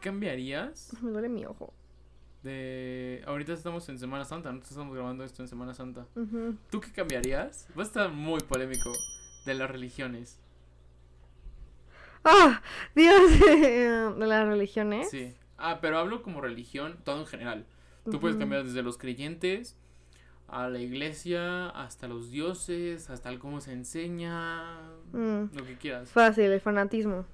cambiarías Me duele mi ojo. de... Ahorita estamos en Semana Santa, nosotros estamos grabando esto en Semana Santa. Ujú. ¿Tú qué cambiarías? Va a estar muy polémico de las religiones. ¡Ah! Dios de las religiones. Sí. Ah, pero hablo como religión, todo en general. Tú puedes Ujú. cambiar desde los creyentes a la iglesia, hasta los dioses, hasta el cómo se enseña, Mm, lo que quieras. Fácil, el fanatismo.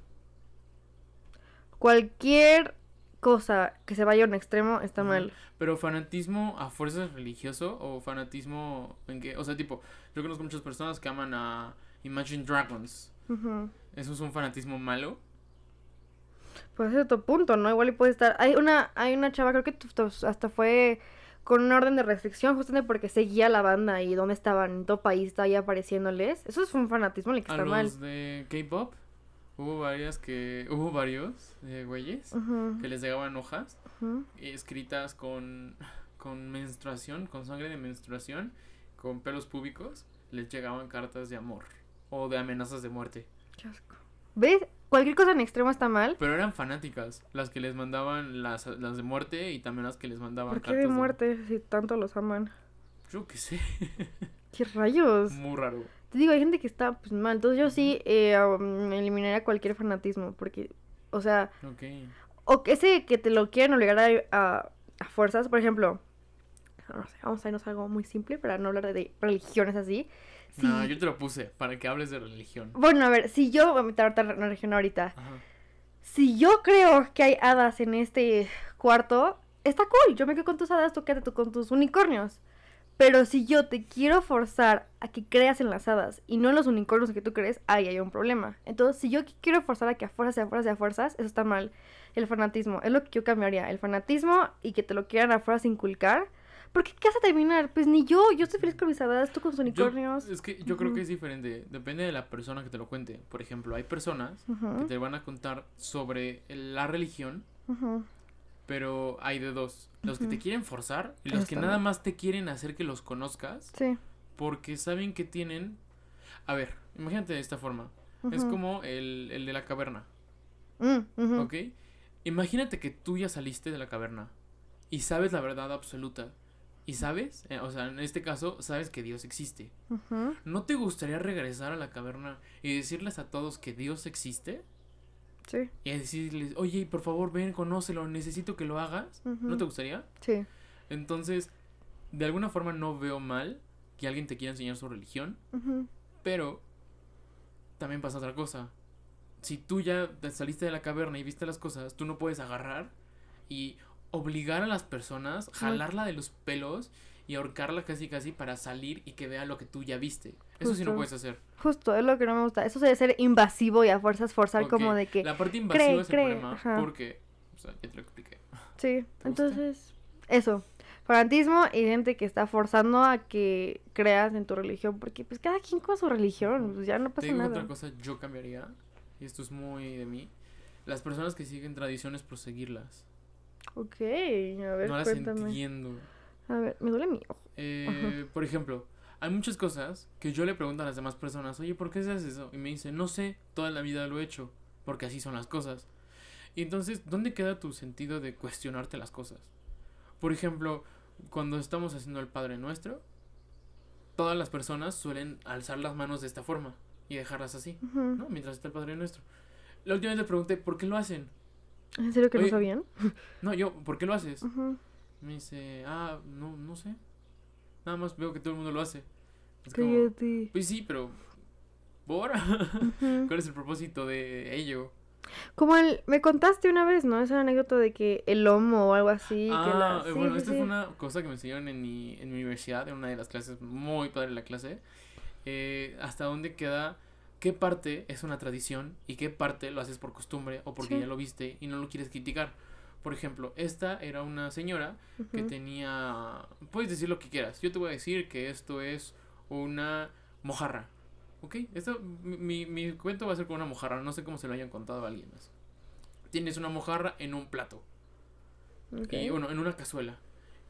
Cualquier cosa que se vaya a un extremo está mal. Pero fanatismo a fuerzas religioso o fanatismo en que, o sea, tipo, yo conozco muchas personas que aman a Imagine Dragons. Ujú. ¿Eso es un fanatismo malo? Pues ese es otro punto, ¿no? Igual y puede estar. Hay una, hay una chava, creo que hasta fue con una orden de restricción, justamente porque seguía la banda y dónde estaban, en todo país estaba ahí apareciéndoles. Eso es un fanatismo en el que A está los mal. de K-pop hubo varias que, hubo varios eh, güeyes que les llegaban hojas escritas con, con menstruación, con sangre de menstruación, con pelos púbicos, les llegaban cartas de amor o de amenazas de muerte. Qué asco. ¿Ves? Cualquier cosa en extremo está mal. Pero eran fanáticas, las que les mandaban las, las de muerte y también las que les mandaban ¿Por qué cartas de muerte si tanto los aman? Yo qué sé, ¿Qué rayos? muy raro. Te digo, hay gente que está pues mal. Entonces yo sí eh, um, eliminaría cualquier fanatismo. Porque, o sea, o que ese que te lo quieren obligar a, a, a fuerzas. Por ejemplo, no sé, vamos a irnos a algo muy simple para no hablar de religiones así. Si- No, yo te lo puse para que hables de religión. Bueno, a ver, si yo voy a meter la religión ahorita. Ajá. Si yo creo que hay hadas en este cuarto, está cool. Yo me quedo con tus hadas, tú quédate tú con tus unicornios. Pero si yo te quiero forzar a que creas en las hadas y no en los unicornios que tú crees, ahí hay un problema. Entonces, si yo qui- quiero forzar a que a fuerzas y a fuerzas y a fuerzas, eso está mal. El fanatismo, es lo que yo cambiaría. El fanatismo y que te lo quieran a fuerzas inculcar. Porque ¿qué vas a terminar? Pues ni yo, yo estoy feliz con mis hadas, tú con tus Yo- unicornios. es que yo creo que es diferente, depende de la persona que te lo cuente. Por ejemplo, hay personas que te van a contar sobre la religión. Pero hay de dos. Los que te quieren forzar y Eso los que nada más te quieren hacer que los conozcas Sí. porque saben que tienen... A ver, imagínate de esta forma. Es como el, el de la caverna, Mm. ¿ok? Imagínate que tú ya saliste de la caverna y sabes la verdad absoluta. Y sabes, eh, o sea, en este caso, sabes que Dios existe. ¿No te gustaría regresar a la caverna y decirles a todos que Dios existe? Sí. Y decirles, oye, por favor, ven, conócelo, necesito que lo hagas. ¿No te gustaría? Sí. Entonces, de alguna forma no veo mal que alguien te quiera enseñar su religión, pero también pasa otra cosa. Si tú ya te saliste de la caverna y viste las cosas, tú no puedes agarrar y obligar a las personas, jalarla de los pelos y ahorcarla casi casi para salir y que vea lo que tú ya viste. Eso sí no Justo. puedes hacer. Justo, es lo que no me gusta. Eso debe ser invasivo y a fuerzas forzar Ok, como de que... La parte invasiva cree, es el cree, problema ajá. porque, o sea, ya te lo expliqué. Sí, entonces, eso. Fanatismo y gente que está forzando a que creas en tu religión, porque pues cada quien con su religión, pues ya no Te pasa digo nada. otra cosa, yo cambiaría, y esto es muy de mí, las personas que siguen tradiciones por seguirlas. Ok, a ver, no las cuéntame. entiendo. A ver, me duele mi ojo. Eh, por ejemplo, hay muchas cosas que yo le pregunto a las demás personas, oye, ¿por qué haces eso? Y me dicen, no sé, toda la vida lo he hecho, porque así son las cosas. Y entonces, ¿dónde queda tu sentido de cuestionarte las cosas? Por ejemplo, cuando estamos haciendo el Padre Nuestro, todas las personas suelen alzar las manos de esta forma y dejarlas así, Ujú. ¿no? Mientras está el Padre Nuestro. La última vez le pregunté, ¿por qué lo hacen? ¿En serio que Oye, no sabían? No, yo, ¿por qué lo haces? Ujú. Me dice, ah, no, no sé. Nada más veo que todo el mundo lo hace. Es como, pues sí, pero. ¿Cuál es el propósito de ello? Como el, me contaste una vez, ¿no? Esa anécdota de que el lomo o algo así. que ah, la... eh, sí, bueno, sí, esta sí. fue una cosa que me enseñaron en mi, en mi universidad, en una de las clases, muy padre la clase. Eh, hasta dónde queda, qué parte es una tradición y qué parte lo haces por costumbre o porque ya lo viste y no lo quieres criticar. Por ejemplo, esta era una señora que tenía. Puedes decir lo que quieras. Yo te voy a decir que esto es una mojarra. ¿Ok? Esto, mi, mi, cuento va a ser con una mojarra. No sé cómo se lo hayan contado a alguien más. Tienes una mojarra en un plato. Y bueno, en una cazuela.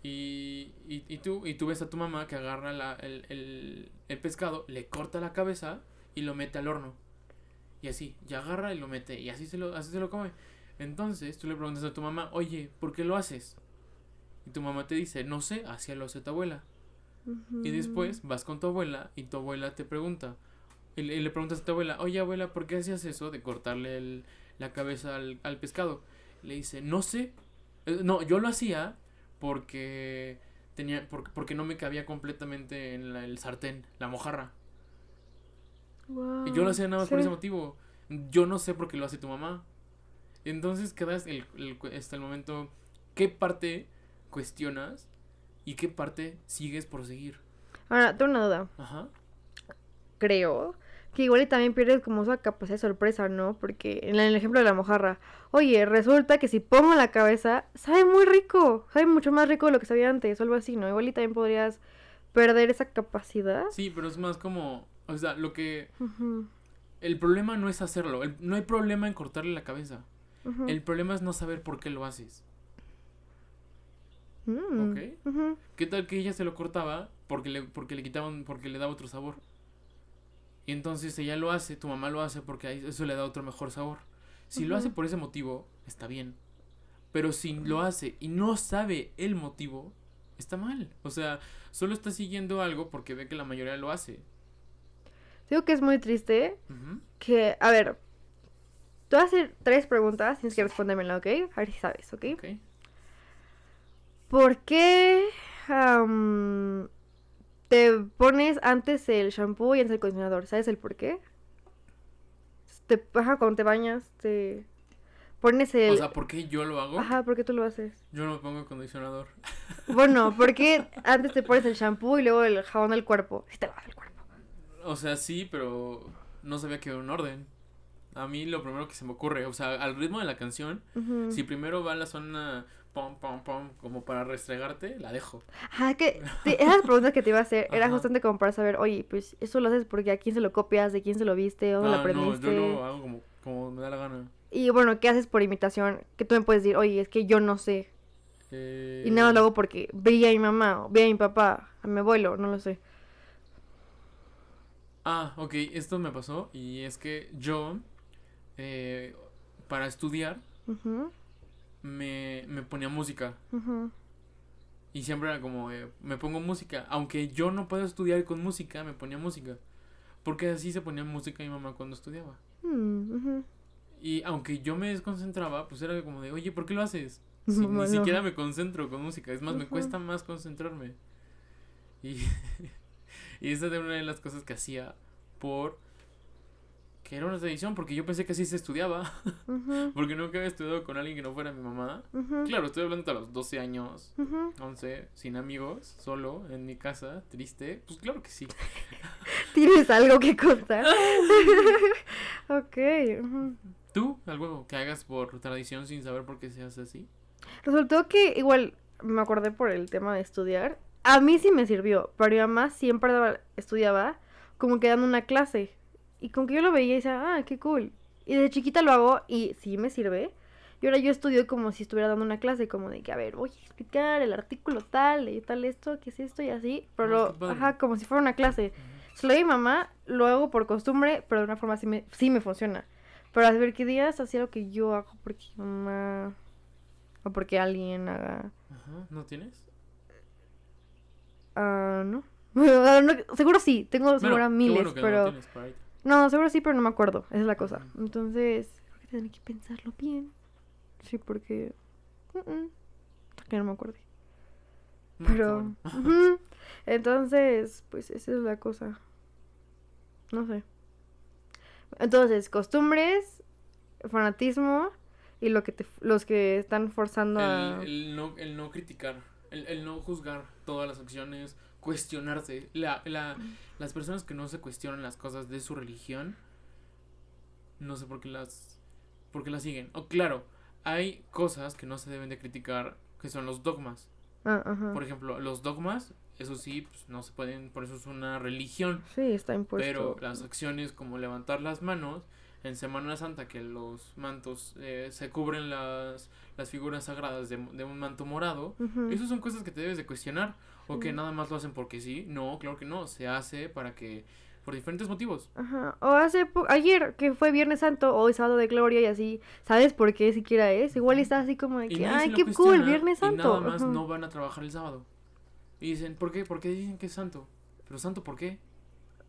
Y, y, y tú, y tú ves a tu mamá que agarra la, el, el, el pescado, le corta la cabeza y lo mete al horno. Y así, y agarra y lo mete. Y así se lo, así se lo come. Entonces tú le preguntas a tu mamá, oye, ¿por qué lo haces? Y tu mamá te dice, no sé, así lo hace tu abuela. Y después vas con tu abuela y tu abuela te pregunta, y le, y le preguntas a tu abuela, oye abuela, ¿por qué hacías eso de cortarle el- la cabeza al, al pescado? Le dice, no sé. Eh, No, yo lo hacía porque tenía porque, porque no me cabía completamente en la- el sartén, la mojarra. Y yo lo hacía nada más por ese motivo. Yo no sé por qué lo hace tu mamá. Entonces quedas el, el- hasta el momento, ¿qué parte cuestionas y qué parte sigues por seguir? Ahora, tengo una duda. Ajá. Creo que igual y también pierdes como esa capacidad de sorpresa, ¿no? Porque en el ejemplo de la mojarra, oye, resulta que si pongo la cabeza, sabe muy rico, sabe mucho más rico de lo que sabía antes, o algo así, ¿no? Igual y también podrías perder esa capacidad. Sí, pero es más como, o sea, lo que... El problema no es hacerlo, el- no hay problema en cortarle la cabeza. Ujú. El problema es no saber por qué lo haces. Mm, Ok. ujú. ¿Qué tal que ella se lo cortaba porque le, porque le quitaban, porque le daba otro sabor? Y entonces ella lo hace, tu mamá lo hace porque eso le da otro mejor sabor. Si lo hace por ese motivo, está bien. Pero si lo hace y no sabe el motivo, está mal. O sea, solo está siguiendo algo porque ve que la mayoría lo hace. Digo que es muy triste Ujú. que, a ver, te voy a hacer tres preguntas, tienes que respondérmela, ¿ok? A ver si sabes, ¿ok? Ok. ¿Por qué te pones antes el shampoo y antes el acondicionador? ¿Sabes el por qué? Te, ajá, cuando te bañas, te pones el... O sea, ¿por qué yo lo hago? Ajá, ¿por qué tú lo haces? Yo no me pongo acondicionador. Bueno, ¿por qué antes te pones el shampoo y luego el jabón del cuerpo? Si te lavas el cuerpo. O sea, sí, pero no sabía que era un orden. A mí lo primero que se me ocurre, o sea, al ritmo de la canción, si primero va la zona pom, pom, pom, como para restregarte, la dejo. Ajá, que esas preguntas que te iba a hacer era Ajá. justamente como para saber, oye, pues eso lo haces porque a quién se lo copias, de quién se lo viste, dónde lo Ah, no, aprendiste. yo lo hago como, como me da la gana. Y bueno, ¿qué haces por imitación? Que tú me puedes decir, oye, es que yo no sé. Eh, Y nada lo hago porque veía a mi mamá, o veía a mi papá, a mi abuelo, no lo sé. Ah, ok, esto me pasó y es que yo, eh, para estudiar, me, me ponía música. Y siempre era como, eh, me pongo música. Aunque yo no puedo estudiar con música, me ponía música. Porque así se ponía música mi mamá cuando estudiaba. Mm. Y aunque yo me desconcentraba, pues era como de, oye, ¿por qué lo haces? Si Bueno. Ni siquiera me concentro con música. Es más, me cuesta más concentrarme. Y, y esa era una de las cosas que hacía por... Que era una tradición, porque yo pensé que así se estudiaba. Porque nunca había estudiado con alguien que no fuera mi mamá. Claro, estoy hablando a los 12 años, ujú. 11, sin amigos, solo, en mi casa, triste. Pues claro que sí. ¿Tienes algo que contar? ok. ¿Tú? ¿Algo que hagas por tradición sin saber por qué se hace así? Resultó que igual me acordé por el tema de estudiar. A mí sí me sirvió, pero mi mamá siempre estudiaba como que dando una clase. Y como que yo lo veía y decía, ah, qué cool. Y desde chiquita lo hago y sí me sirve. Y ahora yo estudio como si estuviera dando una clase, como de que, a ver, voy a explicar el artículo tal, y tal esto, qué es esto y así. Pero, qué padre. ajá, como si fuera una clase. Se lo doy a mi mamá, lo hago por costumbre, pero de una forma sí me, sí me funciona. Pero a ver qué días hacía lo que yo hago porque mi mamá o porque alguien haga. Ajá, ¿no tienes? Ah, no. Ah, no, Seguro sí, tengo Bueno, seguro miles, bueno que no pero. tienes ahí. No, seguro sí, pero no me acuerdo. Esa es la cosa. Entonces, creo que tendré que pensarlo bien. Sí, porque. que no me. No, qué Pero. bueno. Entonces, pues esa es la cosa. No sé. Entonces, costumbres, fanatismo y lo que te, los que están forzando a. El no, el no criticar, el, el no juzgar todas las acciones, cuestionarse. La, la, las personas que no se cuestionan las cosas de su religión, no sé por qué las, por qué las siguen. O claro, hay cosas que no se deben de criticar, que son los dogmas. Ajá. Por ejemplo, los dogmas, eso sí, pues no se pueden, por eso es una religión. Sí, está impuesto. Pero las acciones como levantar las manos en Semana Santa, que los mantos eh, se cubren las, las figuras sagradas de, de un manto morado, esas son cosas que te debes de cuestionar. O que Sí. nada más lo hacen porque sí. No, claro que no. Se hace para que por diferentes motivos. Ajá. O hace po- ayer, que fue Viernes Santo, hoy sábado de Gloria y así. ¿Sabes por qué siquiera es? Igual está así como de Y que, ay, qué cool, Viernes Y Santo. nada más Ajá. no van a trabajar el sábado. Y dicen, ¿por qué? ¿Por qué dicen que es santo? Pero santo, ¿por qué?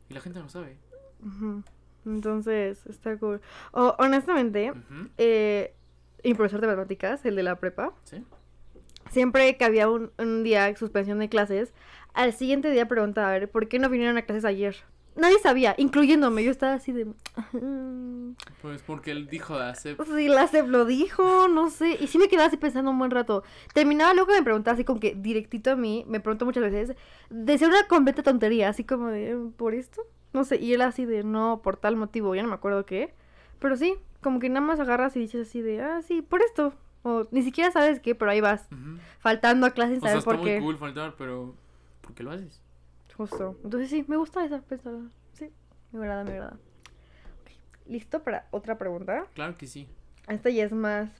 Y la gente no sabe. Ujú. Entonces, está cool. O, honestamente, eh, mi profesor de matemáticas, el de la prepa, ¿Sí? siempre que había un, un día suspensión de clases, al siguiente día preguntaba, a ver, ¿por qué no vinieron a clases ayer? Nadie sabía, incluyéndome. Yo estaba así de... Pues porque él dijo de hacer... Sí, la SEP lo dijo, no sé. Y sí me quedaba así pensando un buen rato. Terminaba luego de me preguntaba así como que directito a mí, me preguntó muchas veces, de ser una completa tontería, así como de, ¿por esto? No sé, y él así de, no, por tal motivo, ya no me acuerdo qué. Pero sí, como que nada más agarras y dices así de, ah, sí, por esto. O ni siquiera sabes qué, pero ahí vas, faltando a clases sin O sea, saber está por muy qué. cool faltar, pero... ¿Por qué lo haces? Justo. Entonces sí, me gusta esa pensada. Sí, me agrada, me agrada. Ok, ¿Listo para otra pregunta? Claro que sí. Esta ya es más